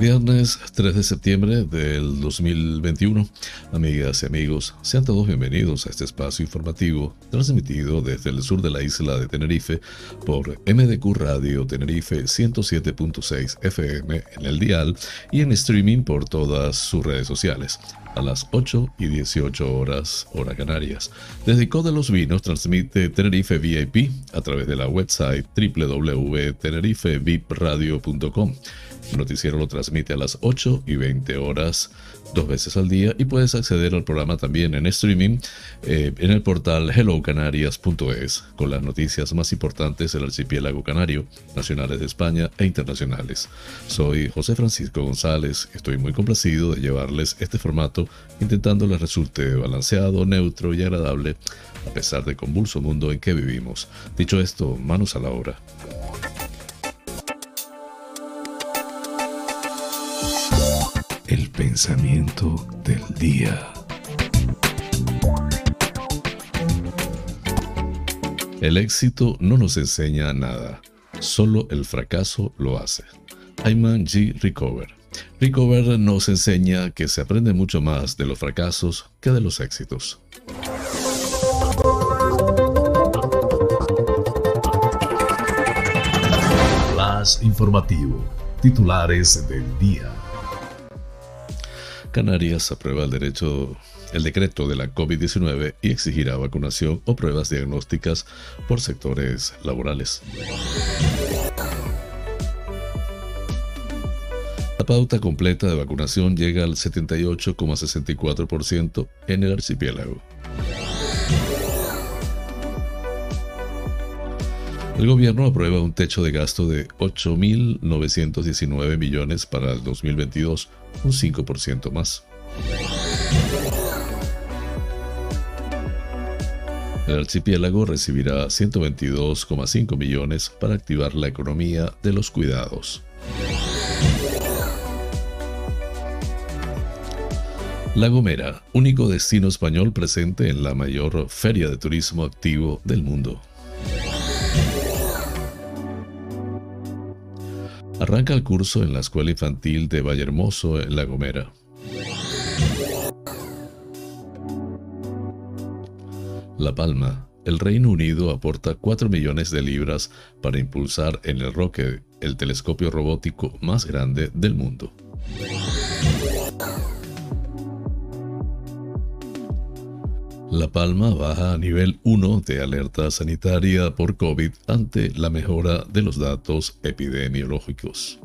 Viernes 3 de septiembre del 2021. Amigas y amigos, sean todos bienvenidos a este espacio informativo transmitido desde el sur de la isla de Tenerife por MDQ Radio Tenerife 107.6 FM en el dial y en streaming por todas sus redes sociales a las 8 y 18 horas hora Canarias. Desde de los Vinos transmite Tenerife VIP a través de la website www.tenerifevipradio.com. El noticiero lo transmite a las 8 y 20 horas dos veces al día y puedes acceder al programa también en streaming eh, en el portal hellocanarias.es con las noticias más importantes del archipiélago canario, nacionales de España e internacionales. Soy José Francisco González, estoy muy complacido de llevarles este formato intentando les resulte balanceado, neutro y agradable a pesar del convulso mundo en que vivimos. Dicho esto, manos a la obra. Pensamiento del día. El éxito no nos enseña nada, solo el fracaso lo hace. Ayman G. Recover. Recover nos enseña que se aprende mucho más de los fracasos que de los éxitos. Las informativo. Titulares del día. Canarias aprueba el derecho el decreto de la COVID-19 y exigirá vacunación o pruebas diagnósticas por sectores laborales. La pauta completa de vacunación llega al 78,64% en el archipiélago. El gobierno aprueba un techo de gasto de 8.919 millones para el 2022, un 5% más. El archipiélago recibirá 122,5 millones para activar la economía de los cuidados. La Gomera, único destino español presente en la mayor feria de turismo activo del mundo. Arranca el curso en la Escuela Infantil de Vallehermoso en La Gomera. La Palma. El Reino Unido aporta 4 millones de libras para impulsar en el Roque el telescopio robótico más grande del mundo. La Palma baja a nivel 1 de alerta sanitaria por COVID ante la mejora de los datos epidemiológicos.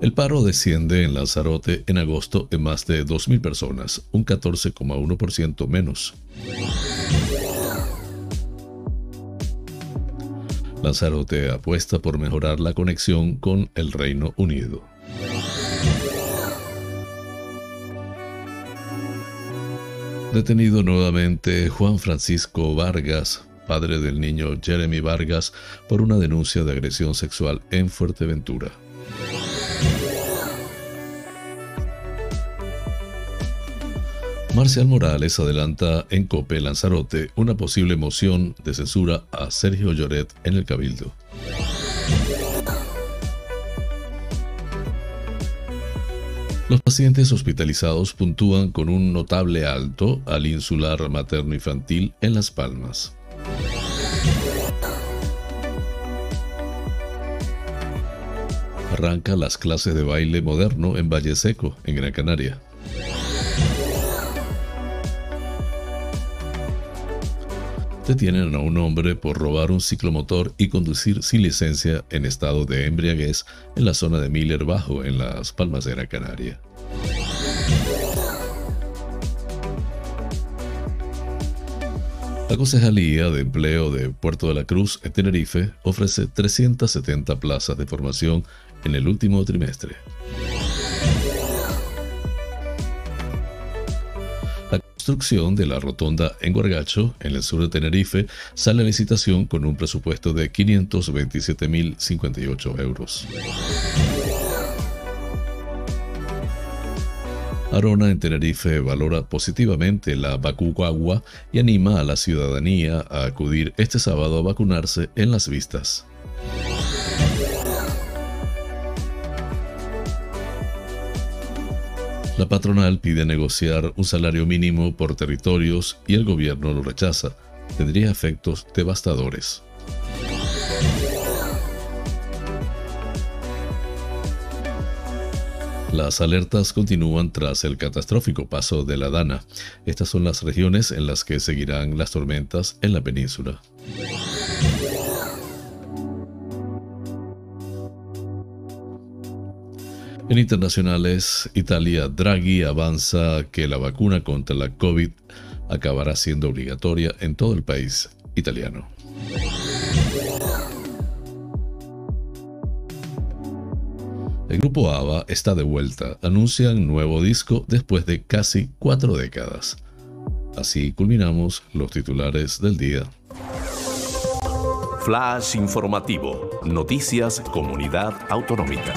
El paro desciende en Lanzarote en agosto en más de 2.000 personas, un 14,1% menos. Lanzarote apuesta por mejorar la conexión con el Reino Unido. Detenido nuevamente Juan Francisco Vargas, padre del niño Jeremy Vargas, por una denuncia de agresión sexual en Fuerteventura. Marcial Morales adelanta en Cope Lanzarote una posible moción de censura a Sergio Lloret en el Cabildo. Los pacientes hospitalizados puntúan con un notable alto al insular materno-infantil en Las Palmas. Arranca las clases de baile moderno en Valle Seco, en Gran Canaria. Detienen a un hombre por robar un ciclomotor y conducir sin licencia en estado de embriaguez en la zona de Miller Bajo, en las Palmas de Gran Canaria. La Concejalía de Empleo de Puerto de la Cruz en Tenerife ofrece 370 plazas de formación en el último trimestre. Obstrucción de la rotonda en Guargacho, en el sur de Tenerife, sale a licitación con un presupuesto de 527.058 euros. Arona en Tenerife valora positivamente la Bacuagua y anima a la ciudadanía a acudir este sábado a vacunarse en las vistas. La patronal pide negociar un salario mínimo por territorios y el gobierno lo rechaza. Tendría efectos devastadores. Las alertas continúan tras el catastrófico paso de la Dana. Estas son las regiones en las que seguirán las tormentas en la península. En internacionales, Italia Draghi avanza que la vacuna contra la COVID acabará siendo obligatoria en todo el país italiano. El grupo ABBA está de vuelta, anuncian nuevo disco después de casi cuatro décadas. Así culminamos los titulares del día. Flash informativo. Noticias Comunidad Autonómica.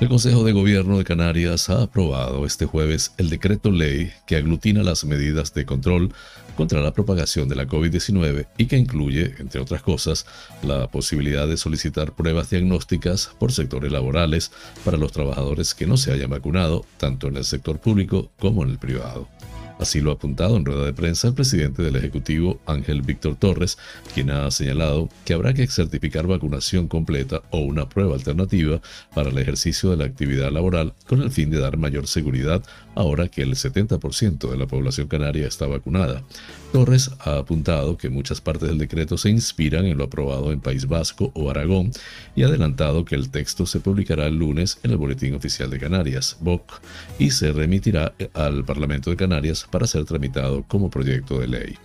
El Consejo de Gobierno de Canarias ha aprobado este jueves el decreto ley que aglutina las medidas de control contra la propagación de la COVID-19 y que incluye, entre otras cosas, la posibilidad de solicitar pruebas diagnósticas por sectores laborales para los trabajadores que no se hayan vacunado, tanto en el sector público como en el privado. Así lo ha apuntado en rueda de prensa el presidente del Ejecutivo, Ángel Víctor Torres, quien ha señalado que habrá que certificar vacunación completa o una prueba alternativa para el ejercicio de la actividad laboral con el fin de dar mayor seguridad ahora que el 70% de la población canaria está vacunada. Torres ha apuntado que muchas partes del decreto se inspiran en lo aprobado en País Vasco o Aragón y ha adelantado que el texto se publicará el lunes en el Boletín Oficial de Canarias, BOC, y se remitirá al Parlamento de Canarias para ser tramitado como proyecto de ley.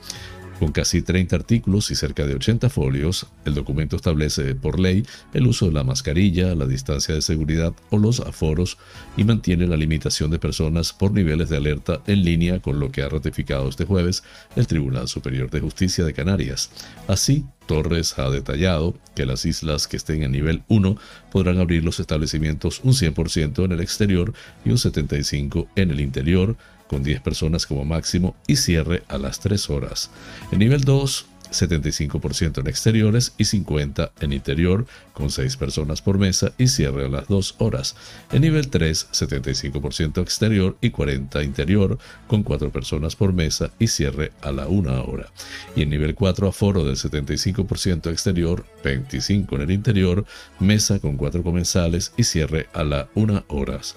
Con casi 30 artículos y cerca de 80 folios, el documento establece por ley el uso de la mascarilla, la distancia de seguridad o los aforos y mantiene la limitación de personas por niveles de alerta en línea con lo que ha ratificado este jueves el Tribunal Superior de Justicia de Canarias. Así, Torres ha detallado que las islas que estén en nivel 1 podrán abrir los establecimientos un 100% en el exterior y un 75% en el interior, con 10 personas como máximo y cierre a las 3 horas. En nivel 2, 75% en exteriores y 50% en interior, con 6 personas por mesa y cierre a las 2 horas. En nivel 3, 75% exterior y 40% interior, con 4 personas por mesa y cierre a la 1 hora. Y en nivel 4, aforo del 75% exterior, 25 en el interior, mesa con 4 comensales y cierre a la 1 horas.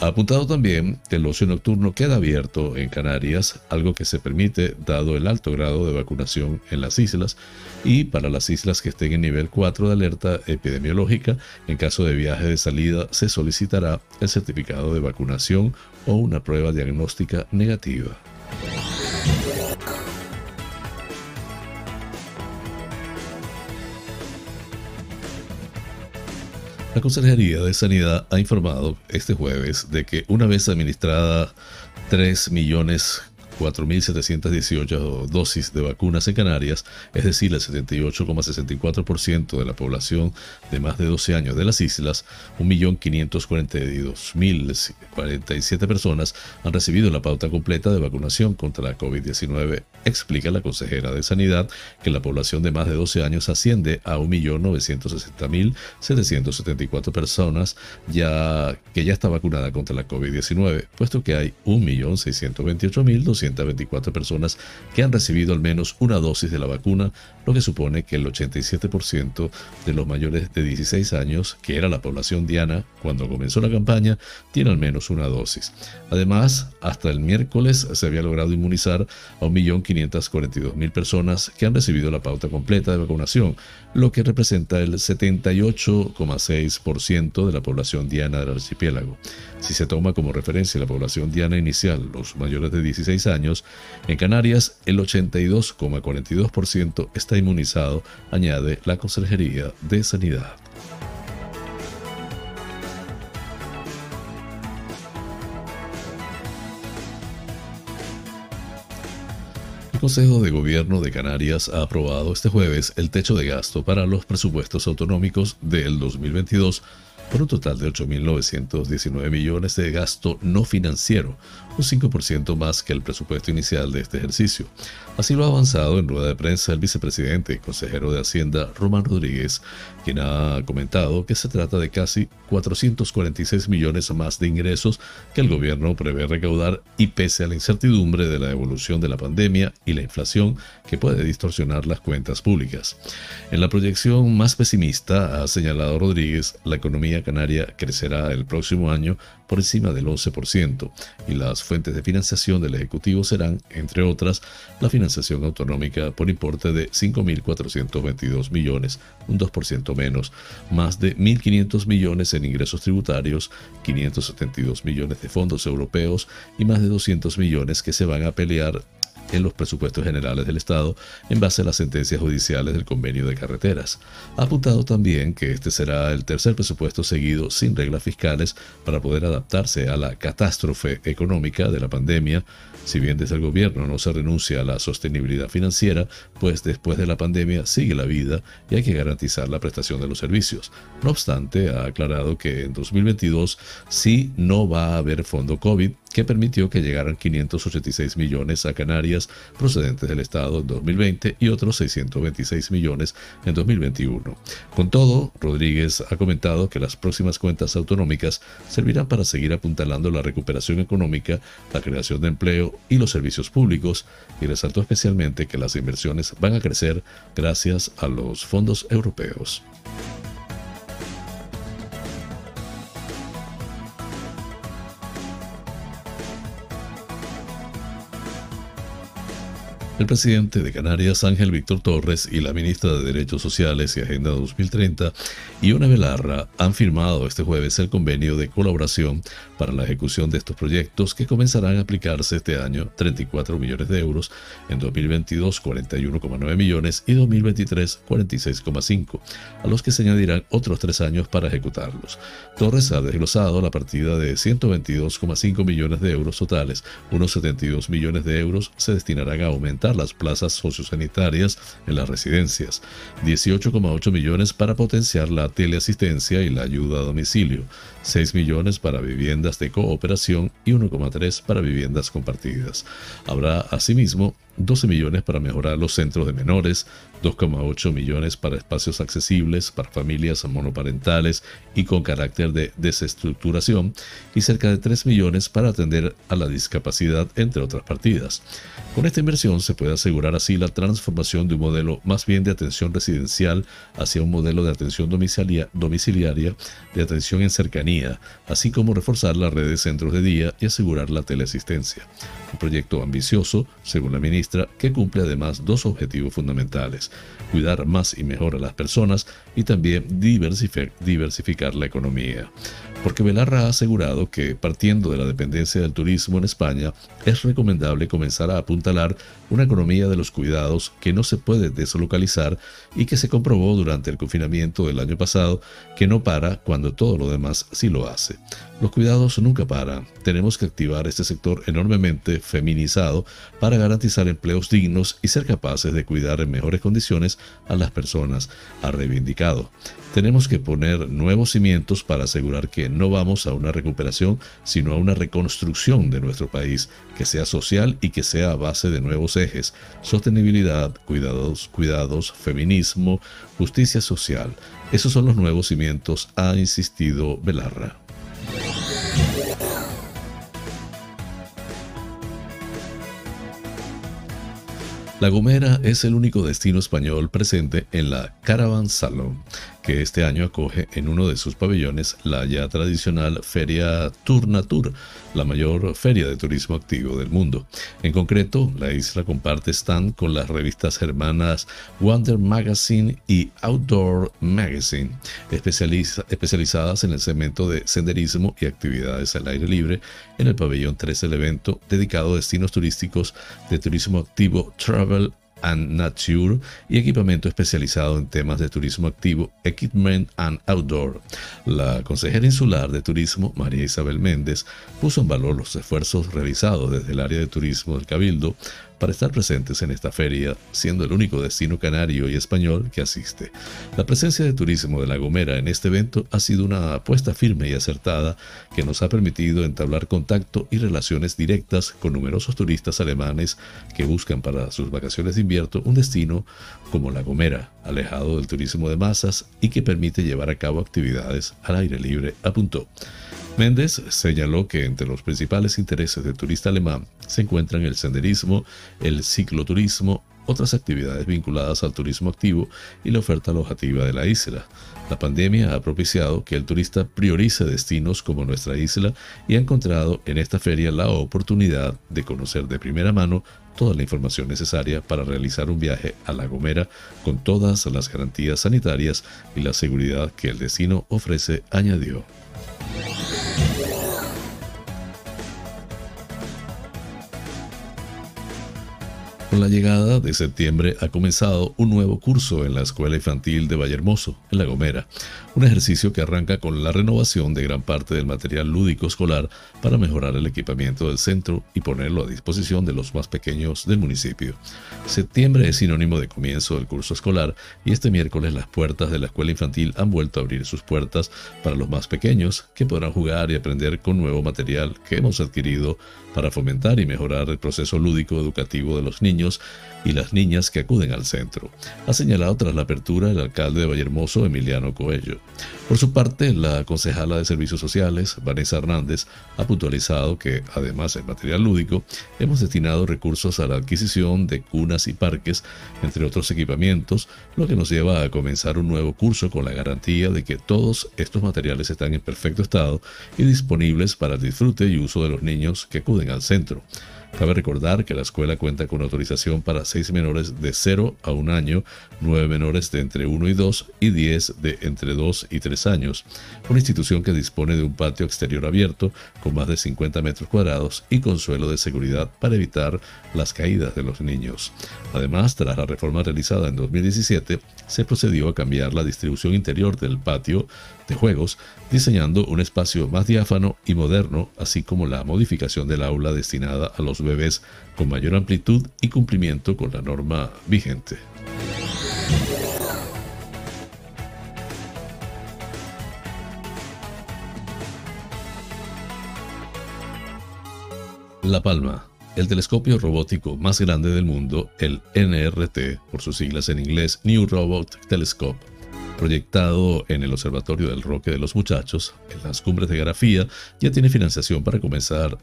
Apuntado también que el ocio nocturno queda abierto en Canarias, algo que se permite dado el alto grado de vacunación en las islas y para las islas que estén en nivel 4 de alerta epidemiológica, en caso de viaje de salida se solicitará el certificado de vacunación o una prueba diagnóstica negativa. La Consejería de Sanidad ha informado este jueves de que una vez administrada 3 millones 4.718 dosis de vacunas en Canarias, es decir, el 78,64% de la población de más de 12 años de las islas, 1.542.047 personas han recibido la pauta completa de vacunación contra la COVID-19, explica la consejera de Sanidad que la población de más de 12 años asciende a 1.960.774 personas ya, que ya está vacunada contra la COVID-19, puesto que hay 1.628.200 124 personas que han recibido al menos una dosis de la vacuna, lo que supone que el 87% de los mayores de 16 años, que era la población diana cuando comenzó la campaña, tiene al menos una dosis. Además, hasta el miércoles se había logrado inmunizar a 1.542.000 personas que han recibido la pauta completa de vacunación, lo que representa el 78,6% de la población diana del archipiélago. Si se toma como referencia la población diana inicial, los mayores de 16 años, en Canarias, el 82,42% está inmunizado, añade la Consejería de Sanidad. El Consejo de Gobierno de Canarias ha aprobado este jueves el techo de gasto para los presupuestos autonómicos del 2022 por un total de 8.919 millones de gasto no financiero, un 5% más que el presupuesto inicial de este ejercicio. Así lo ha avanzado en rueda de prensa el vicepresidente y consejero de Hacienda, Román Rodríguez, quien ha comentado que se trata de casi 446 millones más de ingresos que el gobierno prevé recaudar y pese a la incertidumbre de la evolución de la pandemia y la inflación que puede distorsionar las cuentas públicas. En la proyección más pesimista, ha señalado Rodríguez, la economía canaria crecerá el próximo año por encima del 11% y las fuentes de financiación del Ejecutivo serán, entre otras, la financiación autonómica por importe de 5.422 millones, un 2% menos, más de 1.500 millones en ingresos tributarios, 572 millones de fondos europeos y más de 200 millones que se van a pelear en los presupuestos generales del Estado en base a las sentencias judiciales del convenio de carreteras. Ha apuntado también que este será el tercer presupuesto seguido sin reglas fiscales para poder adaptarse a la catástrofe económica de la pandemia si bien desde el gobierno no se renuncia a la sostenibilidad financiera, pues después de la pandemia sigue la vida y hay que garantizar la prestación de los servicios. No obstante, ha aclarado que en 2022 sí no va a haber fondo COVID que permitió que llegaran 586 millones a Canarias procedentes del Estado en 2020 y otros 626 millones en 2021. Con todo, Rodríguez ha comentado que las próximas cuentas autonómicas servirán para seguir apuntalando la recuperación económica, la creación de empleo y los servicios públicos y resaltó especialmente que las inversiones van a crecer gracias a los fondos europeos. El presidente de Canarias, Ángel Víctor Torres, y la ministra de Derechos Sociales y Agenda 2030, Ione Belarra, han firmado este jueves el convenio de colaboración para la ejecución de estos proyectos que comenzarán a aplicarse este año 34 millones de euros, en 2022 41,9 millones y 2023 46,5, a los que se añadirán otros tres años para ejecutarlos. Torres ha desglosado la partida de 122,5 millones de euros totales, unos 72 millones de euros se destinarán a aumentar las plazas sociosanitarias en las residencias, 18,8 millones para potenciar la teleasistencia y la ayuda a domicilio, 6 millones para viviendas de cooperación y 1,3 para viviendas compartidas. Habrá asimismo 12 millones para mejorar los centros de menores, 2,8 millones para espacios accesibles para familias monoparentales y con carácter de desestructuración y cerca de 3 millones para atender a la discapacidad, entre otras partidas. Con esta inversión se puede asegurar así la transformación de un modelo más bien de atención residencial hacia un modelo de atención domiciliaria de atención en cercanía, así como reforzar la red de centros de día y asegurar la teleasistencia. Un proyecto ambicioso, según la ministra, que cumple además dos objetivos fundamentales, cuidar más y mejor a las personas y también diversificar la economía. Porque Belarra ha asegurado que, partiendo de la dependencia del turismo en España, es recomendable comenzar a apuntalar una economía de los cuidados que no se puede deslocalizar y que se comprobó durante el confinamiento del año pasado que no para cuando todo lo demás lo hace. Los cuidados nunca paran. Tenemos que activar este sector enormemente feminizado para garantizar empleos dignos y ser capaces de cuidar en mejores condiciones a las personas, ha reivindicado. Tenemos que poner nuevos cimientos para asegurar que no vamos a una recuperación, sino a una reconstrucción de nuestro país, que sea social y que sea a base de nuevos ejes, sostenibilidad, cuidados, cuidados, feminismo, justicia social. Esos son los nuevos cimientos, ha insistido Belarra. La Gomera es el único destino español presente en la Caravan Salon, que este año acoge en uno de sus pabellones la ya tradicional Feria Tournatur, la mayor feria de turismo activo del mundo. En concreto, la isla comparte stand con las revistas hermanas Wonder Magazine y Outdoor Magazine, especializadas en el segmento de senderismo y actividades al aire libre en el pabellón 3 del evento dedicado a destinos turísticos de turismo activo Travel and Nature y equipamiento especializado en temas de turismo activo, Equipment and Outdoor. La consejera insular de turismo, María Isabel Méndez, puso en valor los esfuerzos realizados desde el área de turismo del Cabildo para estar presentes en esta feria, siendo el único destino canario y español que asiste. La presencia de turismo de La Gomera en este evento ha sido una apuesta firme y acertada que nos ha permitido entablar contacto y relaciones directas con numerosos turistas alemanes que buscan para sus vacaciones de invierno un destino como La Gomera, alejado del turismo de masas y que permite llevar a cabo actividades al aire libre, apuntó. Méndez señaló que entre los principales intereses del turista alemán se encuentran el senderismo, el cicloturismo, otras actividades vinculadas al turismo activo y la oferta alojativa de la isla. La pandemia ha propiciado que el turista priorice destinos como nuestra isla y ha encontrado en esta feria la oportunidad de conocer de primera mano toda la información necesaria para realizar un viaje a La Gomera con todas las garantías sanitarias y la seguridad que el destino ofrece, añadió. Con la llegada de septiembre ha comenzado un nuevo curso en la Escuela Infantil de Vallehermoso, en La Gomera, un ejercicio que arranca con la renovación de gran parte del material lúdico escolar para mejorar el equipamiento del centro y ponerlo a disposición de los más pequeños del municipio. Septiembre es sinónimo de comienzo del curso escolar y este miércoles las puertas de la Escuela Infantil han vuelto a abrir sus puertas para los más pequeños que podrán jugar y aprender con nuevo material que hemos adquirido para fomentar y mejorar el proceso lúdico educativo de los niños y las niñas que acuden al centro, ha señalado tras la apertura el alcalde de Vallehermoso, Emiliano Coello. Por su parte, la concejala de Servicios Sociales, Vanessa Hernández, ha puntualizado que, además del material lúdico, hemos destinado recursos a la adquisición de cunas y parques, entre otros equipamientos, lo que nos lleva a comenzar un nuevo curso con la garantía de que todos estos materiales están en perfecto estado y disponibles para el disfrute y uso de los niños que acuden al centro. Cabe recordar que la escuela cuenta con autorización para seis menores de 0 a 1 año, 9 menores de entre 1 y 2 y 10 de entre 2 y 3 años. Una institución que dispone de un patio exterior abierto con más de 50 metros cuadrados y con suelo de seguridad para evitar las caídas de los niños. Además, tras la reforma realizada en 2017, se procedió a cambiar la distribución interior del patio juegos, diseñando un espacio más diáfano y moderno, así como la modificación del aula destinada a los bebés con mayor amplitud y cumplimiento con la norma vigente. La Palma, el telescopio robótico más grande del mundo, el NRT, por sus siglas en inglés New Robot Telescope, proyectado en el Observatorio del Roque de los Muchachos, en las cumbres de Grafía, ya tiene financiación para comenzar.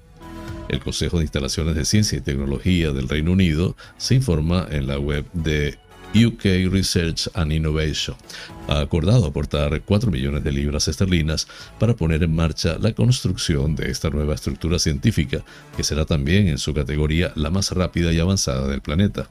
El Consejo de Instalaciones de Ciencia y Tecnología del Reino Unido se informa en la web de UK Research and Innovation ha acordado aportar 4 millones de libras esterlinas para poner en marcha la construcción de esta nueva estructura científica, que será también en su categoría la más rápida y avanzada del planeta.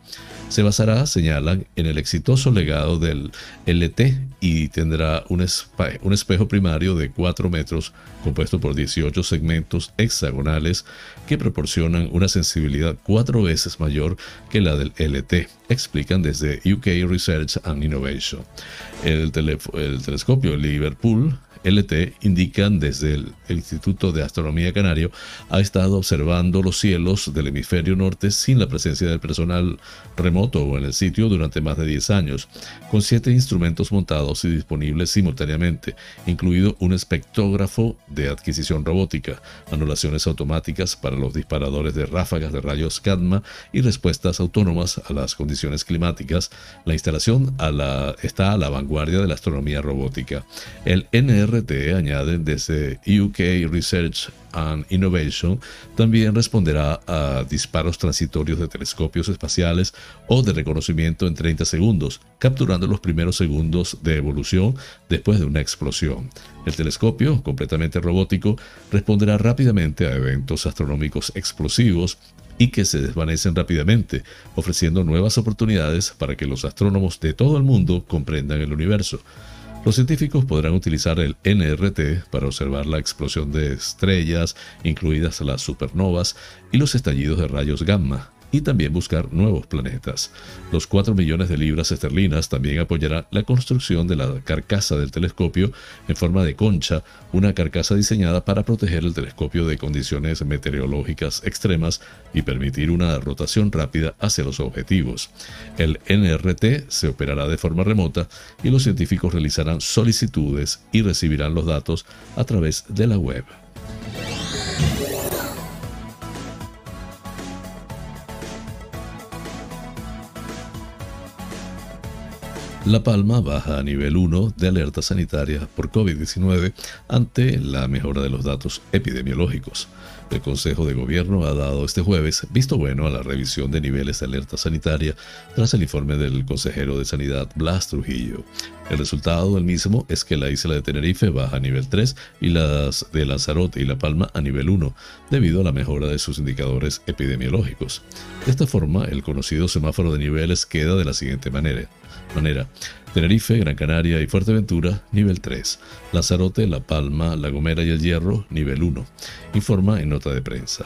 Se basará, señalan, en el exitoso legado del LT y tendrá un, espejo primario de 4 metros compuesto por 18 segmentos hexagonales que proporcionan una sensibilidad cuatro veces mayor que la del LT, explican desde UK Research and Innovation. El, el telescopio Liverpool LT indican desde el, Instituto de Astronomía Canario ha estado observando los cielos del hemisferio norte sin la presencia del personal remoto en el sitio durante más de 10 años, con siete instrumentos montados y disponibles simultáneamente, incluido un espectrógrafo de adquisición robótica, anulaciones automáticas para los disparadores de ráfagas de rayos Cadma y respuestas autónomas a las condiciones climáticas. La instalación está a la vanguardia de la astronomía robótica. El NR añaden desde UK Research and Innovation, también responderá a disparos transitorios de telescopios espaciales o de reconocimiento en 30 segundos, capturando los primeros segundos de evolución después de una explosión. El telescopio, completamente robótico, responderá rápidamente a eventos astronómicos explosivos y que se desvanecen rápidamente, ofreciendo nuevas oportunidades para que los astrónomos de todo el mundo comprendan el universo. Los científicos podrán utilizar el NRT para observar la explosión de estrellas, incluidas las supernovas y los estallidos de rayos gamma, y también buscar nuevos planetas. Los 4 millones de libras esterlinas también apoyarán la construcción de la carcasa del telescopio en forma de concha, una carcasa diseñada para proteger el telescopio de condiciones meteorológicas extremas y permitir una rotación rápida hacia los objetivos. El NRT se operará de forma remota y los científicos realizarán solicitudes y recibirán los datos a través de la web. La Palma baja a nivel 1 de alerta sanitaria por COVID-19 ante la mejora de los datos epidemiológicos. El Consejo de Gobierno ha dado este jueves visto bueno a la revisión de niveles de alerta sanitaria tras el informe del consejero de Sanidad Blas Trujillo. El resultado del mismo es que la isla de Tenerife baja a nivel 3 y las de Lanzarote y La Palma a nivel 1, debido a la mejora de sus indicadores epidemiológicos. De esta forma, el conocido semáforo de niveles queda de la siguiente manera manera. Tenerife, Gran Canaria y Fuerteventura, nivel 3. Lanzarote, La Palma, La Gomera y El Hierro, nivel 1. Informa en nota de prensa.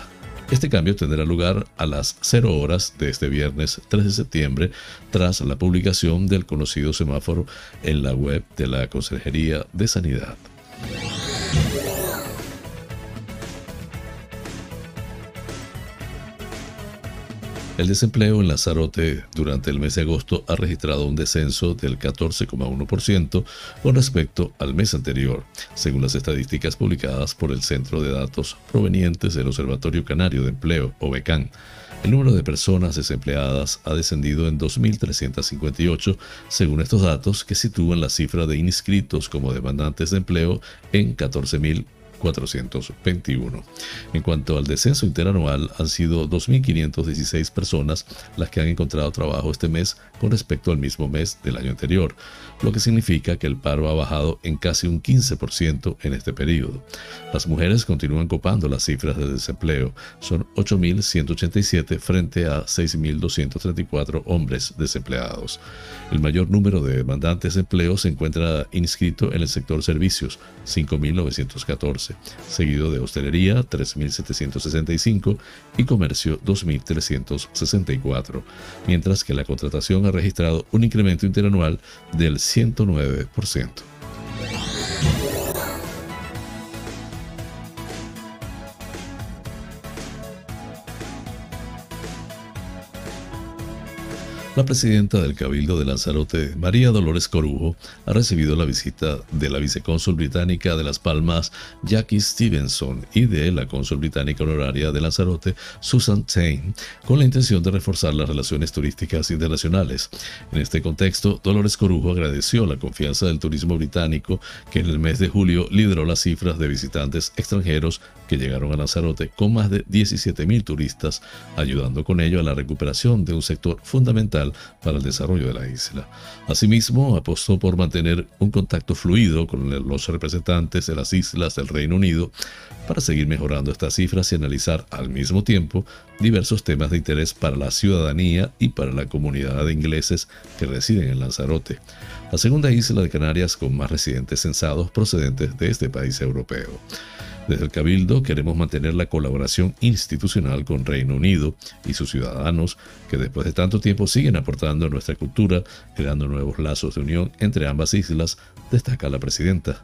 Este cambio tendrá lugar a las 0 horas de este viernes 3 de septiembre tras la publicación del conocido semáforo en la web de la Consejería de Sanidad. El desempleo en Lanzarote durante el mes de agosto ha registrado un descenso del 14,1% con respecto al mes anterior, según las estadísticas publicadas por el Centro de Datos provenientes del Observatorio Canario de Empleo, OBECAN. El número de personas desempleadas ha descendido en 2.358, según estos datos que sitúan la cifra de inscritos como demandantes de empleo en 14.000 421. En cuanto al descenso interanual, han sido 2.516 personas las que han encontrado trabajo este mes con respecto al mismo mes del año anterior, lo que significa que el paro ha bajado en casi un 15% en este periodo. Las mujeres continúan copando las cifras de desempleo, son 8.187 frente a 6.234 hombres desempleados. El mayor número de demandantes de empleo se encuentra inscrito en el sector servicios, 5.914, seguido de hostelería, 3.765 y comercio, 2.364, mientras que la contratación ha registrado un incremento interanual del 109%. La presidenta del Cabildo de Lanzarote, María Dolores Corujo, ha recibido la visita de la vicecónsul británica de Las Palmas, Jackie Stevenson, y de la cónsul británica honoraria de Lanzarote, Susan Tain, con la intención de reforzar las relaciones turísticas internacionales. En este contexto, Dolores Corujo agradeció la confianza del turismo británico, que en el mes de julio lideró las cifras de visitantes extranjeros que llegaron a Lanzarote con más de 17.000 turistas, ayudando con ello a la recuperación de un sector fundamental para el desarrollo de la isla. Asimismo, apostó por mantener un contacto fluido con los representantes de las islas del Reino Unido para seguir mejorando estas cifras y analizar al mismo tiempo diversos temas de interés para la ciudadanía y para la comunidad de ingleses que residen en Lanzarote, la segunda isla de Canarias con más residentes censados procedentes de este país europeo. Desde el Cabildo queremos mantener la colaboración institucional con Reino Unido y sus ciudadanos, que después de tanto tiempo siguen aportando a nuestra cultura, creando nuevos lazos de unión entre ambas islas, destaca la presidenta.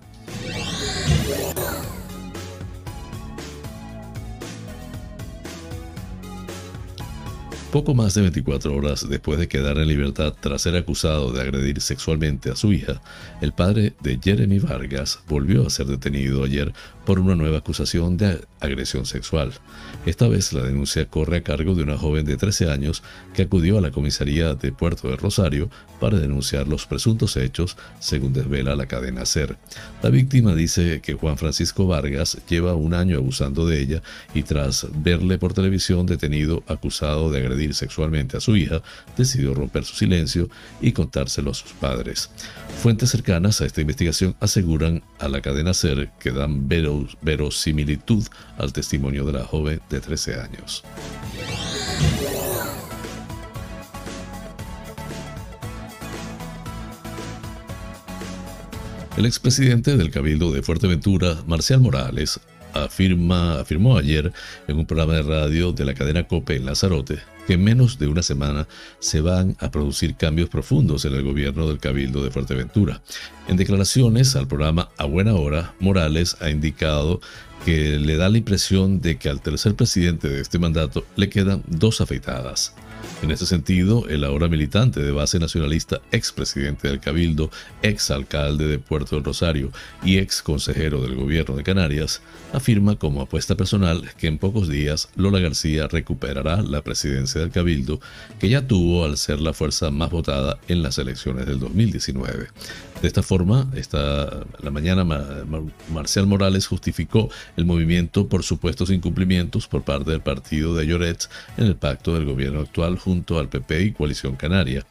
Poco más de 24 horas después de quedar en libertad tras ser acusado de agredir sexualmente a su hija, el padre de Jeremy Vargas volvió a ser detenido ayer por una nueva acusación de agresión sexual. Esta vez la denuncia corre a cargo de una joven de 13 años que acudió a la comisaría de Puerto de Rosario para denunciar los presuntos hechos, según desvela la cadena SER. La víctima dice que Juan Francisco Vargas lleva un año abusando de ella y tras verle por televisión detenido acusado de agredir sexualmente a su hija, decidió romper su silencio y contárselo a sus padres. Fuentes cercanas a esta investigación aseguran a la cadena SER que dan verosimilitud al testimonio de la joven de 13 años. El expresidente del Cabildo de Fuerteventura, Marcial Morales, afirma, afirmó ayer en un programa de radio de la cadena COPE en Lanzarote que en menos de una semana se van a producir cambios profundos en el gobierno del Cabildo de Fuerteventura. En declaraciones al programa A Buena Hora, Morales ha indicado que le da la impresión de que al tercer presidente de este mandato le quedan dos afeitadas. En ese sentido, el ahora militante de base nacionalista, expresidente del Cabildo, ex alcalde de Puerto del Rosario y ex consejero del gobierno de Canarias, afirma como apuesta personal que en pocos días Lola García recuperará la presidencia del Cabildo que ya tuvo al ser la fuerza más votada en las elecciones del 2019. De esta forma, esta, la mañana Marcial Morales justificó el movimiento por supuestos incumplimientos por parte del partido de Lloret en el pacto del gobierno actual junto al PP y Coalición Canaria.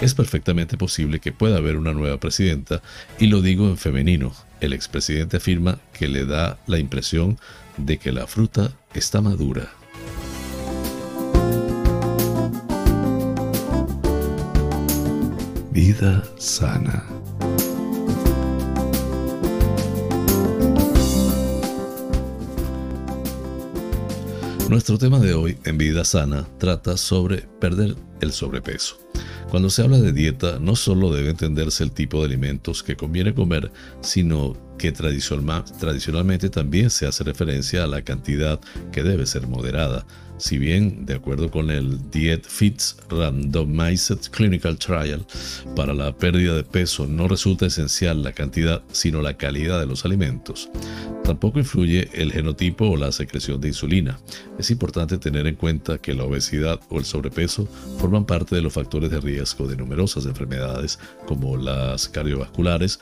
Es perfectamente posible que pueda haber una nueva presidenta, y lo digo en femenino. El expresidente afirma que le da la impresión de que la fruta está madura. Vida sana. Nuestro tema de hoy en Vida Sana trata sobre perder el sobrepeso. Cuando se habla de dieta, no solo debe entenderse el tipo de alimentos que conviene comer, sino que tradicionalmente también se hace referencia a la cantidad que debe ser moderada, si bien, de acuerdo con el Diet Fits Randomized Clinical Trial, para la pérdida de peso no resulta esencial la cantidad, sino la calidad de los alimentos. Tampoco influye el genotipo o la secreción de insulina. Es importante tener en cuenta que la obesidad o el sobrepeso forman parte de los factores de riesgo de numerosas enfermedades como las cardiovasculares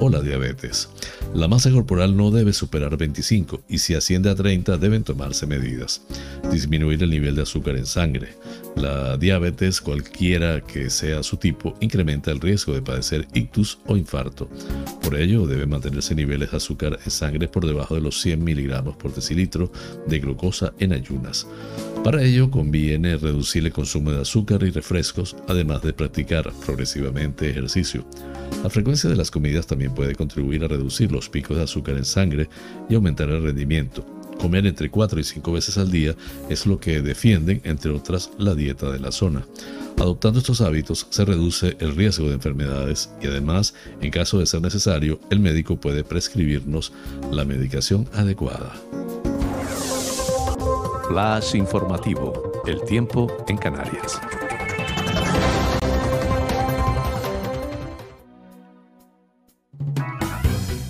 o la diabetes. La masa corporal no debe superar 25 y si asciende a 30 deben tomarse medidas disminuir el nivel de azúcar en sangre. La diabetes, cualquiera que sea su tipo, incrementa el riesgo de padecer ictus o infarto. Por ello, debe mantenerse niveles de azúcar en sangre por debajo de los 100 miligramos por decilitro de glucosa en ayunas. Para ello, conviene reducir el consumo de azúcar y refrescos, además de practicar progresivamente ejercicio. La frecuencia de las comidas también puede contribuir a reducir los picos de azúcar en sangre y aumentar el rendimiento. Comer entre 4 y 5 veces al día es lo que defienden, entre otras, la dieta de la zona. Adoptando estos hábitos se reduce el riesgo de enfermedades y además, en caso de ser necesario, el médico puede prescribirnos la medicación adecuada. Flash informativo. El tiempo en Canarias.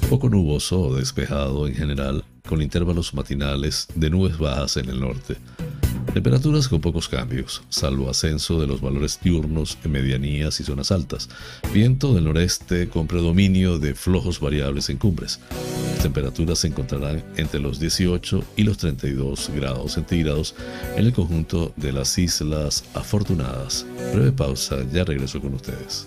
Poco nuboso o despejado en general con intervalos matinales de nubes bajas en el norte. Temperaturas con pocos cambios, salvo ascenso de los valores diurnos en medianías y zonas altas. Viento del noreste con predominio de flojos variables en cumbres. temperaturas se encontrarán entre los 18 y los 32 grados centígrados en el conjunto de las Islas Afortunadas. Breve pausa, ya regreso con ustedes.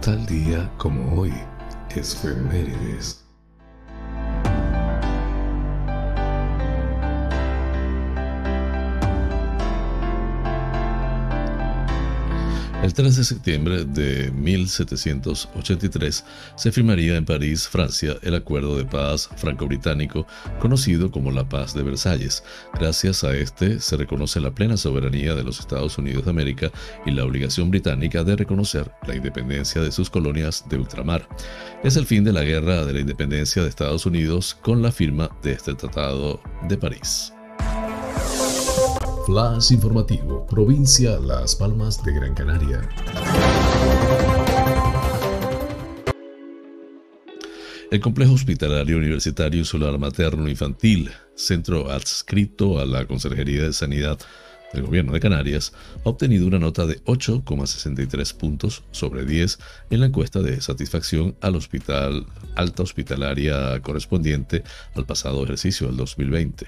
Tal día como hoy, es Femérides. El 3 de septiembre de 1783 se firmaría en París, Francia, el acuerdo de paz franco-británico conocido como la Paz de Versalles. Gracias a este se reconoce la plena soberanía de los Estados Unidos de América y la obligación británica de reconocer la independencia de sus colonias de ultramar. Es el fin de la guerra de la independencia de Estados Unidos con la firma de este Tratado de París. Flash informativo, provincia Las Palmas de Gran Canaria. El complejo hospitalario universitario Solar Materno Infantil, centro adscrito a la Consejería de Sanidad el gobierno de Canarias ha obtenido una nota de 8,63 puntos sobre 10 en la encuesta de satisfacción al hospital alta hospitalaria correspondiente al pasado ejercicio del 2020.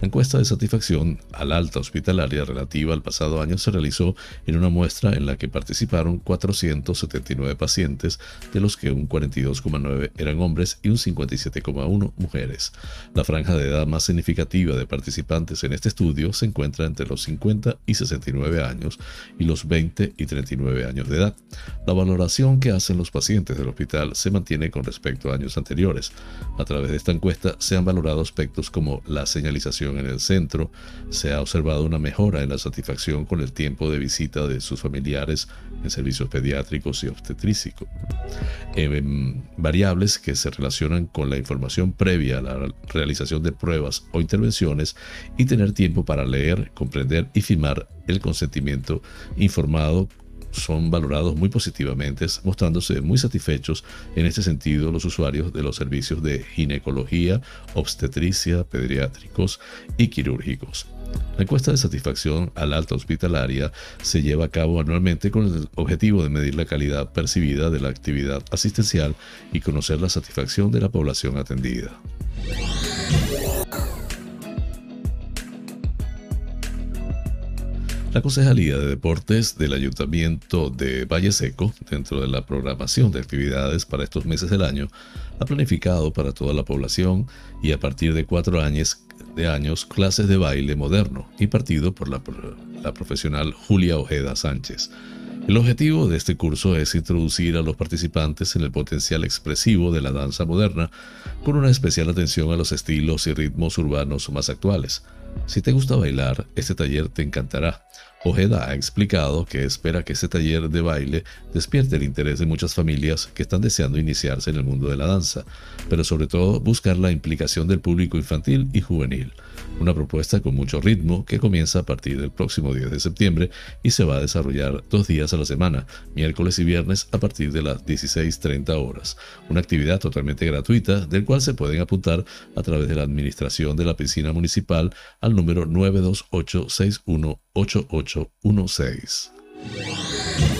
La encuesta de satisfacción al alta hospitalaria relativa al pasado año se realizó en una muestra en la que participaron 479 pacientes, de los que un 42,9 eran hombres y un 57,1 mujeres. La franja de edad más significativa de participantes en este estudio se encuentra entre los 50 y 69 años y los 20 y 39 años de edad. La valoración que hacen los pacientes del hospital se mantiene con respecto a años anteriores. A través de esta encuesta se han valorado aspectos como la señalización en el centro, se ha observado una mejora en la satisfacción con el tiempo de visita de sus familiares en servicios pediátricos y obstetrísticos. En variables que se relacionan con la información previa a la realización de pruebas o intervenciones y tener tiempo para leer, comprender y firmar el consentimiento informado son valorados muy positivamente, mostrándose muy satisfechos en este sentido los usuarios de los servicios de ginecología, obstetricia, pediátricos y quirúrgicos. La encuesta de satisfacción al alta hospitalaria se lleva a cabo anualmente con el objetivo de medir la calidad percibida de la actividad asistencial y conocer la satisfacción de la población atendida. La Concejalía de Deportes del Ayuntamiento de Valle Seco, dentro de la programación de actividades para estos meses del año, ha planificado para toda la población y a partir de cuatro años, de años clases de baile moderno impartido por la, la profesional Julia Ojeda Sánchez. El objetivo de este curso es introducir a los participantes en el potencial expresivo de la danza moderna, con una especial atención a los estilos y ritmos urbanos más actuales. Si te gusta bailar, este taller te encantará. Ojeda ha explicado que espera que este taller de baile despierte el interés de muchas familias que están deseando iniciarse en el mundo de la danza, pero sobre todo buscar la implicación del público infantil y juvenil. Una propuesta con mucho ritmo que comienza a partir del próximo 10 de septiembre y se va a desarrollar dos días a la semana, miércoles y viernes a partir de las 16.30 horas. Una actividad totalmente gratuita del cual se pueden apuntar a través de la administración de la piscina municipal al número 928618816.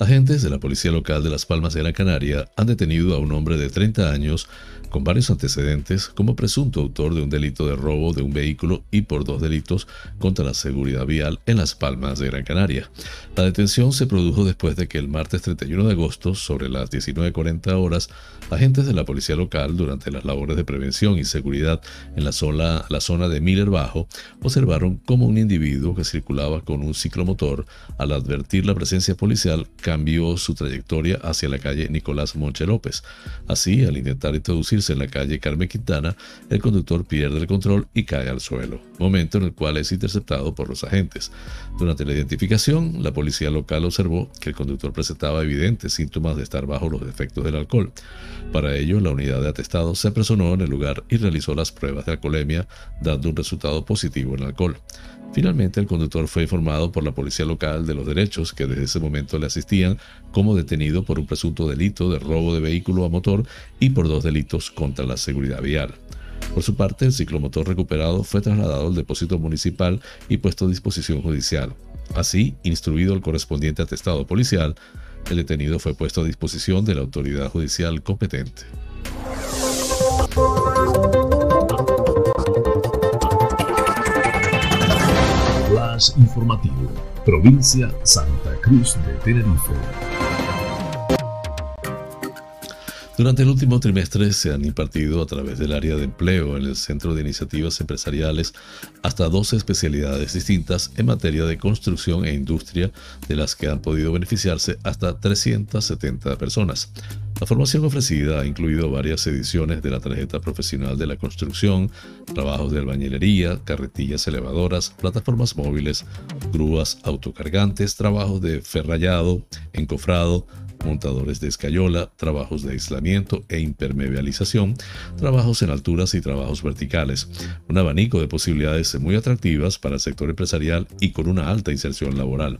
Agentes de la Policía Local de Las Palmas de la Canaria han detenido a un hombre de 30 años con varios antecedentes como presunto autor de un delito de robo de un vehículo y por dos delitos contra la seguridad vial en Las Palmas de Gran Canaria. La detención se produjo después de que el martes 31 de agosto, sobre las 19.40 horas, agentes de la policía local, durante las labores de prevención y seguridad en la zona, de Miller Bajo, observaron cómo un individuo que circulaba con un ciclomotor, al advertir la presencia policial, cambió su trayectoria hacia la calle Nicolás Monche López. Así, al intentar en la calle Carmen Quintana, el conductor pierde el control y cae al suelo, momento en el cual es interceptado por los agentes. Durante la identificación, la policía local observó que el conductor presentaba evidentes síntomas de estar bajo los efectos del alcohol. Para ello, la unidad de atestado se apersonó en el lugar y realizó las pruebas de alcoholemia, dando un resultado positivo en alcohol. Finalmente, el conductor fue informado por la policía local de los derechos que desde ese momento le asistían como detenido por un presunto delito de robo de vehículo a motor y por dos delitos contra la seguridad vial. Por su parte, el ciclomotor recuperado fue trasladado al depósito municipal y puesto a disposición judicial. Así, instruido el correspondiente atestado policial, el detenido fue puesto a disposición de la autoridad judicial competente. Flash informativo, provincia Santa Cruz de Tenerife. Durante el último trimestre se han impartido a través del área de empleo en el Centro de Iniciativas Empresariales hasta 12 especialidades distintas en materia de construcción e industria, de las que han podido beneficiarse hasta 370 personas. La formación ofrecida ha incluido varias ediciones de la tarjeta profesional de la construcción, trabajos de albañilería, carretillas elevadoras, plataformas móviles, grúas autocargantes, trabajos de ferrallado, encofrado, montadores de escayola, trabajos de aislamiento e impermeabilización, trabajos en alturas y trabajos verticales. Un abanico de posibilidades muy atractivas para el sector empresarial y con una alta inserción laboral.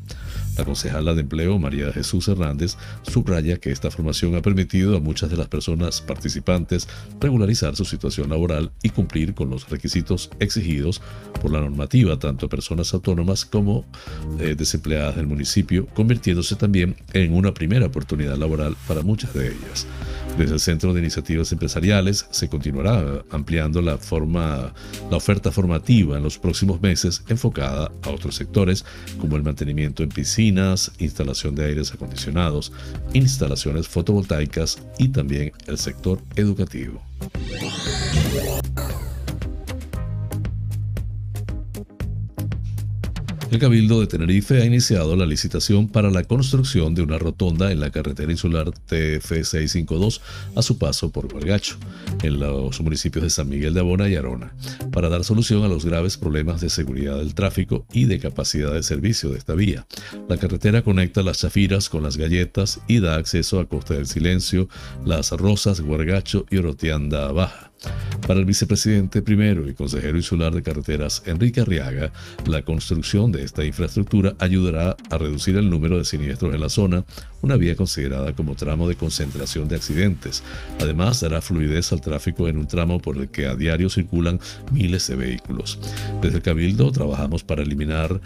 La concejala de empleo María Jesús Hernández subraya que esta formación ha permitido a muchas de las personas participantes regularizar su situación laboral y cumplir con los requisitos exigidos por la normativa tanto a personas autónomas como eh, desempleadas del municipio, convirtiéndose también en una primera oportunidad laboral para muchas de ellas. Desde el Centro de Iniciativas Empresariales se continuará ampliando la, oferta formativa en los próximos meses enfocada a otros sectores como el mantenimiento en piscinas, instalación de aires acondicionados, instalaciones fotovoltaicas y también el sector educativo. El Cabildo de Tenerife ha iniciado la licitación para la construcción de una rotonda en la carretera insular TF652 a su paso por Huargacho, en los municipios de San Miguel de Abona y Arona, para dar solución a los graves problemas de seguridad del tráfico y de capacidad de servicio de esta vía. La carretera conecta las Chafiras con las Galletas y da acceso a Costa del Silencio, Las Rosas, Huargacho y Orotianda Baja. Para el vicepresidente primero y consejero insular de carreteras Enrique Arriaga, la construcción de esta infraestructura ayudará a reducir el número de siniestros en la zona, una vía considerada como tramo de concentración de accidentes. Además, dará fluidez al tráfico en un tramo por el que a diario circulan miles de vehículos. Desde el Cabildo trabajamos para eliminar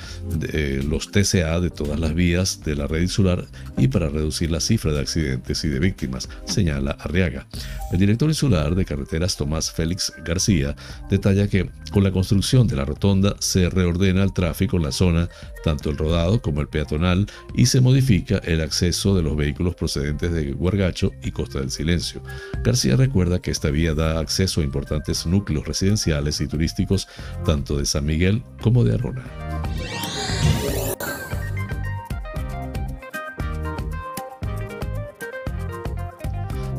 eh, los TCA de todas las vías de la red insular y para reducir la cifra de accidentes y de víctimas, señala Arriaga. El director insular de carreteras Tomás Félix García detalla que con la construcción de la rotonda se reordena el tráfico en la zona, tanto el rodado como el peatonal, y se modifica el acceso de los vehículos procedentes de Huargacho y Costa del Silencio. García recuerda que esta vía da acceso a importantes núcleos residenciales y turísticos tanto de San Miguel como de Arrona.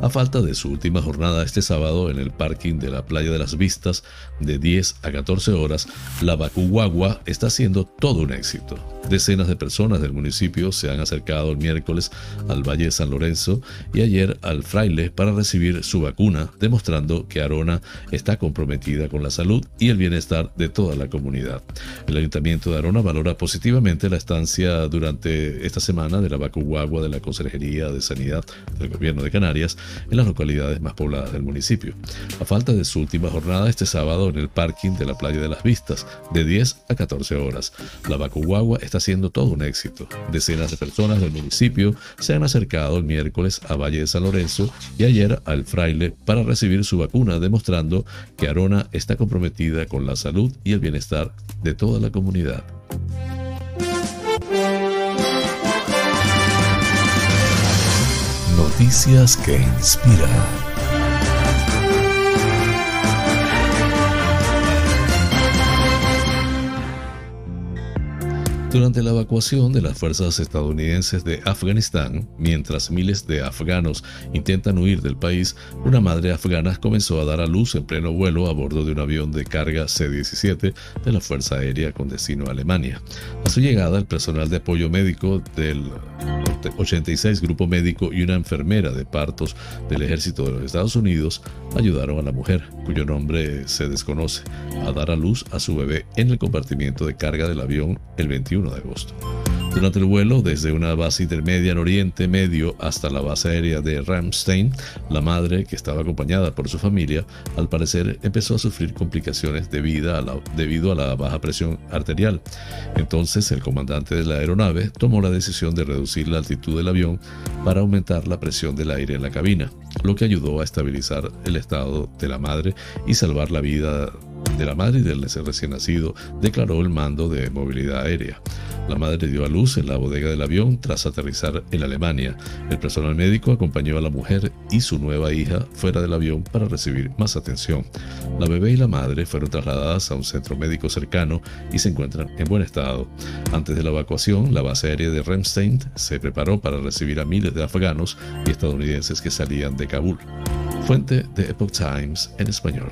A falta de su última jornada este sábado en el parking de la Playa de las Vistas de 10 a 14 horas, la Bacuguagua está siendo todo un éxito. Decenas de personas del municipio se han acercado el miércoles al Valle de San Lorenzo y ayer al Fraile para recibir su vacuna, demostrando que Arona está comprometida con la salud y el bienestar de toda la comunidad. El Ayuntamiento de Arona valora positivamente la estancia durante esta semana de la Bacuguagua de la Consejería de Sanidad del Gobierno de Canarias en las localidades más pobladas del municipio. A falta de su última jornada este sábado en el parking de la Playa de las Vistas, de 10 a 14 horas. La Bacuguagua está está siendo todo un éxito. Decenas de personas del municipio se han acercado el miércoles a Valle de San Lorenzo y ayer al fraile para recibir su vacuna, demostrando que Arona está comprometida con la salud y el bienestar de toda la comunidad. Noticias que inspiran. Durante la evacuación de las fuerzas estadounidenses de Afganistán, mientras miles de afganos intentan huir del país, una madre afgana comenzó a dar a luz en pleno vuelo a bordo de un avión de carga C-17 de la Fuerza Aérea con destino a Alemania. A su llegada, el personal de apoyo médico del 86 Grupo Médico y una enfermera de partos del ejército de los Estados Unidos ayudaron a la mujer, cuyo nombre se desconoce, a dar a luz a su bebé en el compartimiento de carga del avión el 21 de agosto. Durante el vuelo, desde una base intermedia en Oriente Medio hasta la base aérea de Ramstein, la madre, que estaba acompañada por su familia, al parecer empezó a sufrir complicaciones debido a la, debido a la baja presión arterial. Entonces, el comandante de la aeronave tomó la decisión de reducir la altitud del avión para aumentar la presión del aire en la cabina, lo que ayudó a estabilizar el estado de la madre y salvar la vida de la madre y del recién nacido, declaró el mando de movilidad aérea. La madre dio a luz en la bodega del avión tras aterrizar en Alemania. El personal médico acompañó a la mujer y su nueva hija fuera del avión para recibir más atención. La bebé y la madre fueron trasladadas a un centro médico cercano y se encuentran en buen estado. Antes de la evacuación, la base aérea de Ramstein se preparó para recibir a miles de afganos y estadounidenses que salían de Kabul. Fuente de Epoch Times en español.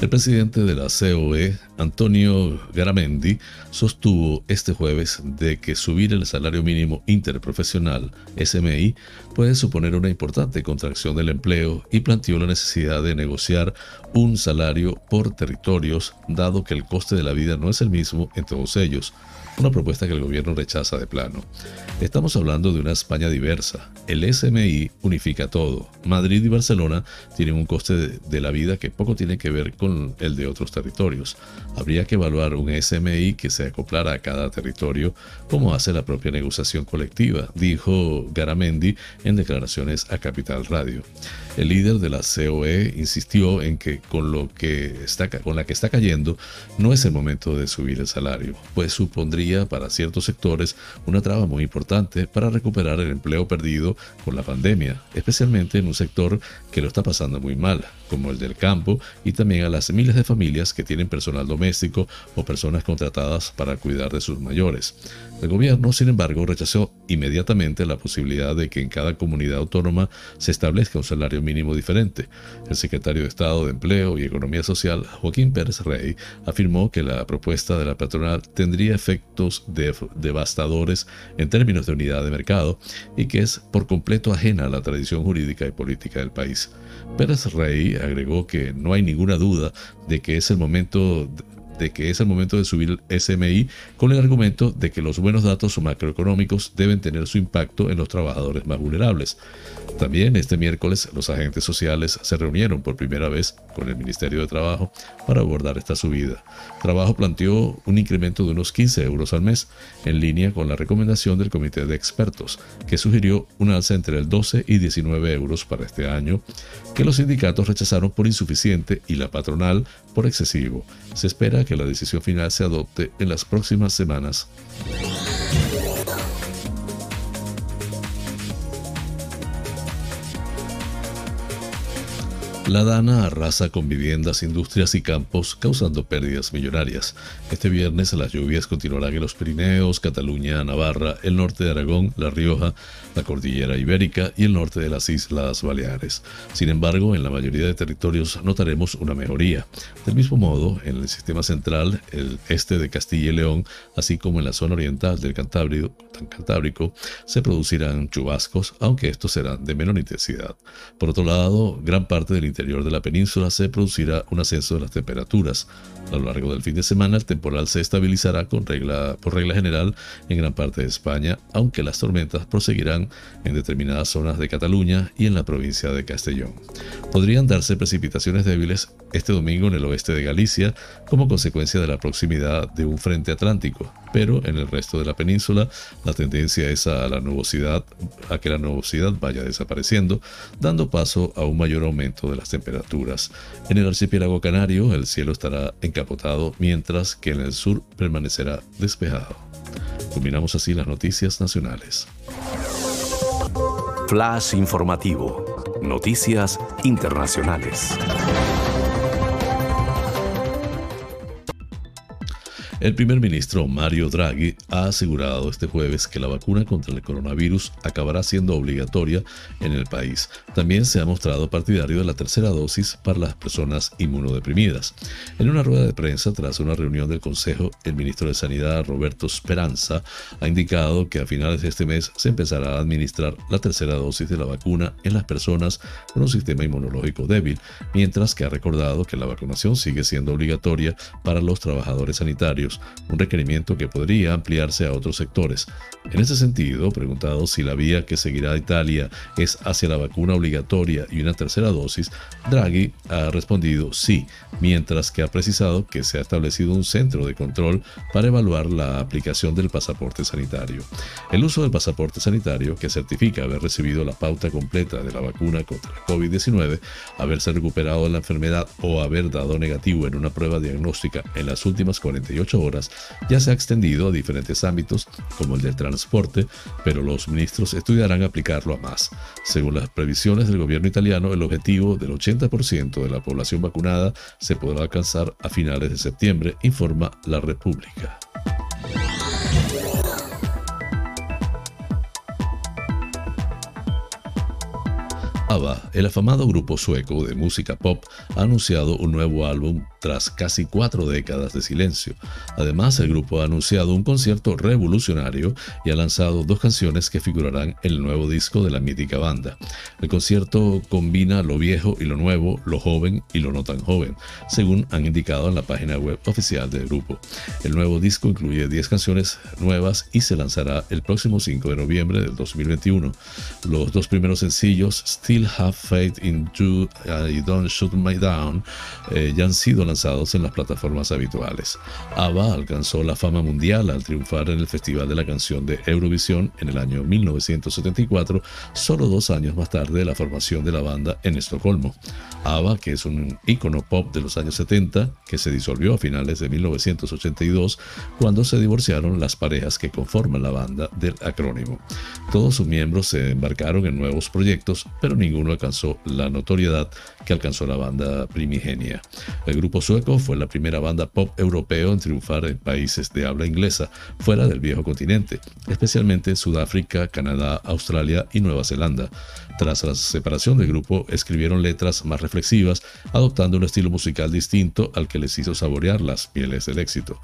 El presidente de la COE, Antonio Garamendi, sostuvo este jueves de que subir el salario mínimo interprofesional, SMI, puede suponer una importante contracción del empleo y planteó la necesidad de negociar un salario por territorios, dado que el coste de la vida no es el mismo en todos ellos, una propuesta que el gobierno rechaza de plano. Estamos hablando de una España diversa. El SMI unifica todo. Madrid y Barcelona tienen un coste de, la vida que poco tiene que ver con el de otros territorios. Habría que evaluar un SMI que se acoplara a cada territorio, como hace la propia negociación colectiva, dijo Garamendi en declaraciones a Capital Radio. El líder de la COE insistió en que con, lo que está, con la que está cayendo no es el momento de subir el salario, pues supondría para ciertos sectores una traba muy importante para recuperar el empleo perdido con la pandemia, especialmente en un sector que lo está pasando muy mal, como el del campo, y también a las miles de familias que tienen personal doméstico o personas contratadas para cuidar de sus mayores. El gobierno, sin embargo, rechazó inmediatamente la posibilidad de que en cada comunidad autónoma se establezca un salario mínimo diferente. El secretario de Estado de Empleo y Economía Social, Joaquín Pérez Rey, afirmó que la propuesta de la patronal tendría devastadores en términos de unidad de mercado y que es por completo ajena a la tradición jurídica y política del país. Pérez Rey agregó que no hay ninguna duda de que es el momento que es el momento de subir el SMI con el argumento de que los buenos datos macroeconómicos deben tener su impacto en los trabajadores más vulnerables. También este miércoles los agentes sociales se reunieron por primera vez con el Ministerio de Trabajo para abordar esta subida. Trabajo planteó un incremento de unos 15 euros al mes, en línea con la recomendación del Comité de Expertos, que sugirió un alza entre el 12 y 19 euros para este año, que los sindicatos rechazaron por insuficiente y la patronal por excesivo. Se espera que la decisión final se adopte en las próximas semanas. La Dana arrasa con viviendas, industrias y campos, causando pérdidas millonarias. Este viernes las lluvias continuarán en los Pirineos, Cataluña, Navarra, el norte de Aragón, La Rioja, la cordillera ibérica y el norte de las Islas Baleares. Sin embargo, en la mayoría de territorios notaremos una mejoría. Del mismo modo, en el sistema central, el este de Castilla y León, así como en la zona oriental del Cantábrico, se producirán chubascos, aunque estos serán de menor intensidad. Por otro lado, gran parte del interior de la península se producirá un ascenso de las temperaturas. A lo largo del fin de semana el temporal se estabilizará por regla general en gran parte de España, aunque las tormentas proseguirán en determinadas zonas de Cataluña y en la provincia de Castellón. Podrían darse precipitaciones débiles este domingo en el oeste de Galicia como consecuencia de la proximidad de un frente atlántico, pero en el resto de la península la tendencia es a la nubosidad, a que la nubosidad vaya desapareciendo, dando paso a un mayor aumento de las temperaturas. En el archipiélago canario el cielo estará encapotado, mientras que en el sur permanecerá despejado. Combinamos así las noticias nacionales. Flash informativo. Noticias internacionales. El primer ministro Mario Draghi ha asegurado este jueves que la vacuna contra el coronavirus acabará siendo obligatoria en el país. También se ha mostrado partidario de la tercera dosis para las personas inmunodeprimidas. En una rueda de prensa tras una reunión del Consejo, el ministro de Sanidad Roberto Speranza ha indicado que a finales de este mes se empezará a administrar la tercera dosis de la vacuna en las personas con un sistema inmunológico débil, mientras que ha recordado que la vacunación sigue siendo obligatoria para los trabajadores sanitarios un requerimiento que podría ampliarse a otros sectores. En ese sentido, preguntado si la vía que seguirá Italia es hacia la vacuna obligatoria y una tercera dosis, Draghi ha respondido sí, mientras que ha precisado que se ha establecido un centro de control para evaluar la aplicación del pasaporte sanitario. El uso del pasaporte sanitario, que certifica haber recibido la pauta completa de la vacuna contra la COVID-19, haberse recuperado de la enfermedad o haber dado negativo en una prueba diagnóstica en las últimas 48 horas ya se ha extendido a diferentes ámbitos como el del transporte, pero los ministros estudiarán aplicarlo a más. Según las previsiones del gobierno italiano, el objetivo del 80% de la población vacunada se podrá alcanzar a finales de septiembre, informa la República. ABBA, el afamado grupo sueco de música pop, ha anunciado un nuevo álbum tras casi cuatro décadas de silencio. Además, el grupo ha anunciado un concierto revolucionario y ha lanzado dos canciones que figurarán en el nuevo disco de la mítica banda. El concierto combina lo viejo y lo nuevo, lo joven y lo no tan joven, según han indicado en la página web oficial del grupo. El nuevo disco incluye 10 canciones nuevas y se lanzará el próximo 5 de noviembre del 2021. Los dos primeros sencillos, Still Have Faith in You y Don't Shoot Me Down, eh, ya han sido lanzados en las plataformas habituales. ABBA alcanzó la fama mundial al triunfar en el Festival de la Canción de Eurovisión en el año 1974, solo dos años más tarde de la formación de la banda en Estocolmo. ABBA, que es un ícono pop de los años 70, que se disolvió a finales de 1982 cuando se divorciaron las parejas que conforman la banda del acrónimo. Todos sus miembros se embarcaron en nuevos proyectos, pero ninguno alcanzó la notoriedad que alcanzó la banda primigenia. El grupo sueco fue la primera banda pop europeo en triunfar en países de habla inglesa fuera del viejo continente, especialmente Sudáfrica, Canadá, Australia y Nueva Zelanda. Tras la separación del grupo, escribieron letras más reflexivas, adoptando un estilo musical distinto al que les hizo saborear las pieles del éxito.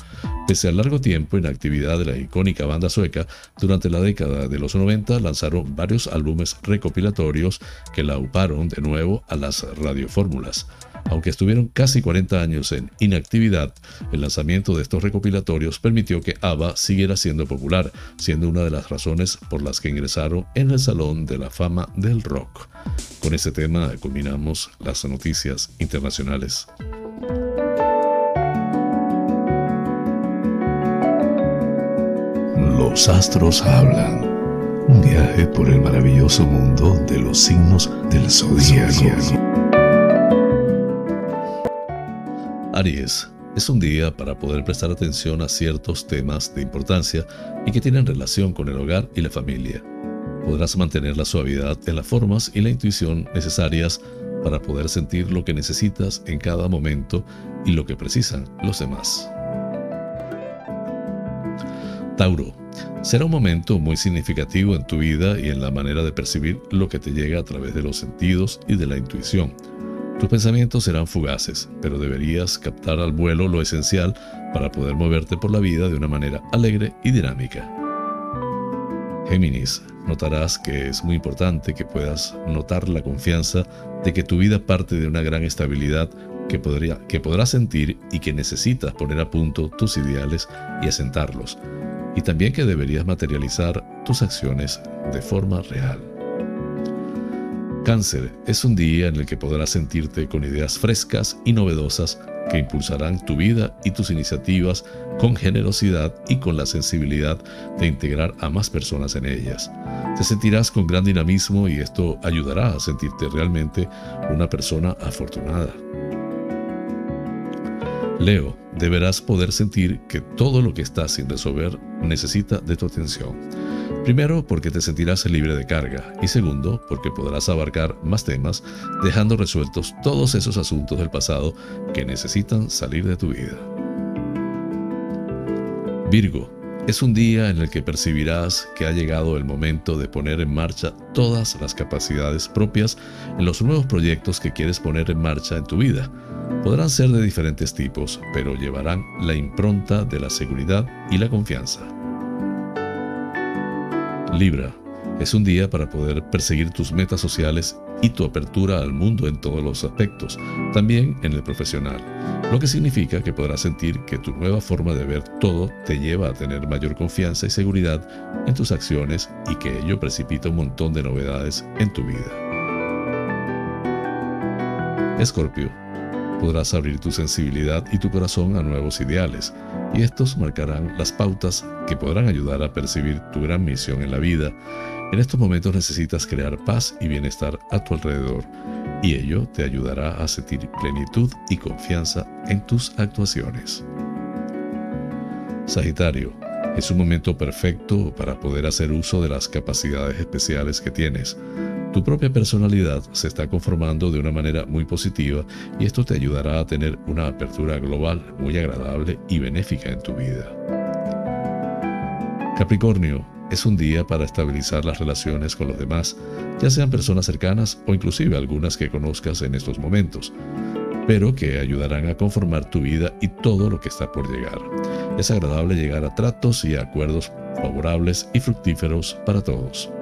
Pese al largo tiempo en actividad de la icónica banda sueca, durante la década de los 90 lanzaron varios álbumes recopilatorios que la uparon de nuevo a las radiofórmulas. Aunque estuvieron casi 40 años en inactividad, el lanzamiento de estos recopilatorios permitió que ABBA siguiera siendo popular, siendo una de las razones por las que ingresaron en el Salón de la Fama del Rock. Con este tema culminamos las noticias internacionales. Los astros hablan. Un viaje por el maravilloso mundo de los signos del zodíaco. Aries, es un día para poder prestar atención a ciertos temas de importancia y que tienen relación con el hogar y la familia. Podrás mantener la suavidad en las formas y la intuición necesarias para poder sentir lo que necesitas en cada momento y lo que precisan los demás. Tauro, será un momento muy significativo en tu vida y en la manera de percibir lo que te llega a través de los sentidos y de la intuición. Tus pensamientos serán fugaces, pero deberías captar al vuelo lo esencial para poder moverte por la vida de una manera alegre y dinámica. Géminis, Notarás que es muy importante que puedas notar la confianza de que tu vida parte de una gran estabilidad que, podría, que podrás sentir y que necesitas poner a punto tus ideales y asentarlos, y también que deberías materializar tus acciones de forma real. Cáncer es un día en el que podrás sentirte con ideas frescas y novedosas que impulsarán tu vida y tus iniciativas con generosidad y con la sensibilidad de integrar a más personas en ellas. Te sentirás con gran dinamismo y esto ayudará a sentirte realmente una persona afortunada. Leo, deberás poder sentir que todo lo que estás sin resolver necesita de tu atención. Primero, porque te sentirás libre de carga y segundo, porque podrás abarcar más temas dejando resueltos todos esos asuntos del pasado que necesitan salir de tu vida. Virgo, es un día en el que percibirás que ha llegado el momento de poner en marcha todas las capacidades propias en los nuevos proyectos que quieres poner en marcha en tu vida. Podrán ser de diferentes tipos, pero llevarán la impronta de la seguridad y la confianza. Libra, es un día para poder perseguir tus metas sociales y tu apertura al mundo en todos los aspectos, también en el profesional, lo que significa que podrás sentir que tu nueva forma de ver todo te lleva a tener mayor confianza y seguridad en tus acciones y que ello precipita un montón de novedades en tu vida. Escorpio, podrás abrir tu sensibilidad y tu corazón a nuevos ideales, y estos marcarán las pautas que podrán ayudar a percibir tu gran misión en la vida. En estos momentos necesitas crear paz y bienestar a tu alrededor, y ello te ayudará a sentir plenitud y confianza en tus actuaciones. Sagitario, es un momento perfecto para poder hacer uso de las capacidades especiales que tienes tu propia personalidad se está conformando de una manera muy positiva y esto te ayudará a tener una apertura global muy agradable y benéfica en tu vida. Capricornio, es un día para estabilizar las relaciones con los demás, ya sean personas cercanas o inclusive algunas que conozcas en estos momentos, pero que ayudarán a conformar tu vida y todo lo que está por llegar. Es agradable llegar a tratos y acuerdos favorables y fructíferos para todos.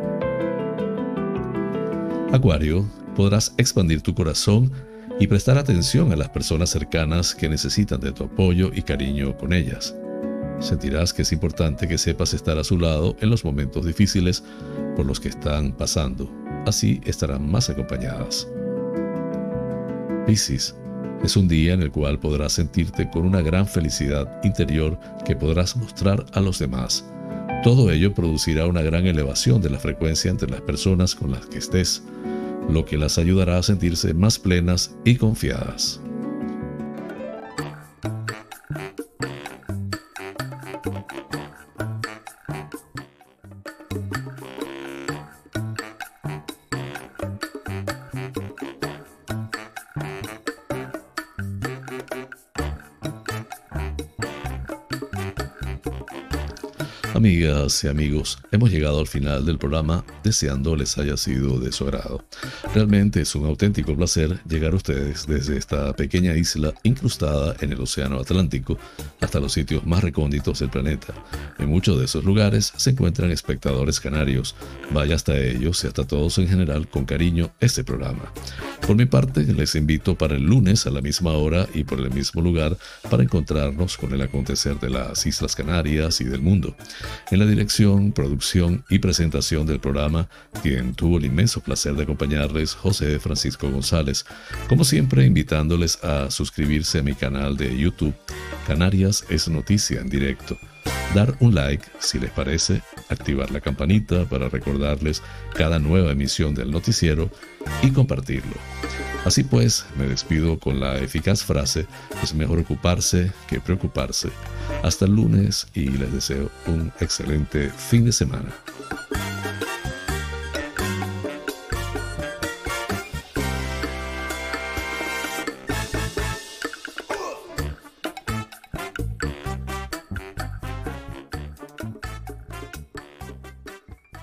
Acuario, podrás expandir tu corazón y prestar atención a las personas cercanas que necesitan de tu apoyo y cariño con ellas. Sentirás que es importante que sepas estar a su lado en los momentos difíciles por los que están pasando. Así estarán más acompañadas. Piscis, es un día en el cual podrás sentirte con una gran felicidad interior que podrás mostrar a los demás. Todo ello producirá una gran elevación de la frecuencia entre las personas con las que estés lo que las ayudará a sentirse más plenas y confiadas. Amigas y amigos, hemos llegado al final del programa deseando les haya sido de su agrado. Realmente es un auténtico placer llegar a ustedes desde esta pequeña isla incrustada en el Océano Atlántico hasta los sitios más recónditos del planeta. En muchos de esos lugares se encuentran espectadores canarios. Vaya hasta ellos y hasta todos en general con cariño este programa. Por mi parte, les invito para el lunes a la misma hora y por el mismo lugar para encontrarnos con el acontecer de las Islas Canarias y del mundo. En la dirección, producción y presentación del programa, quien tuvo el inmenso placer de acompañarles, José Francisco González. Como siempre, invitándoles a suscribirse a mi canal de YouTube, Canarias es Noticia en directo dar un like si les parece, activar la campanita para recordarles cada nueva emisión del noticiero y compartirlo. Así pues, me despido con la eficaz frase, es mejor ocuparse que preocuparse. Hasta el lunes y les deseo un excelente fin de semana.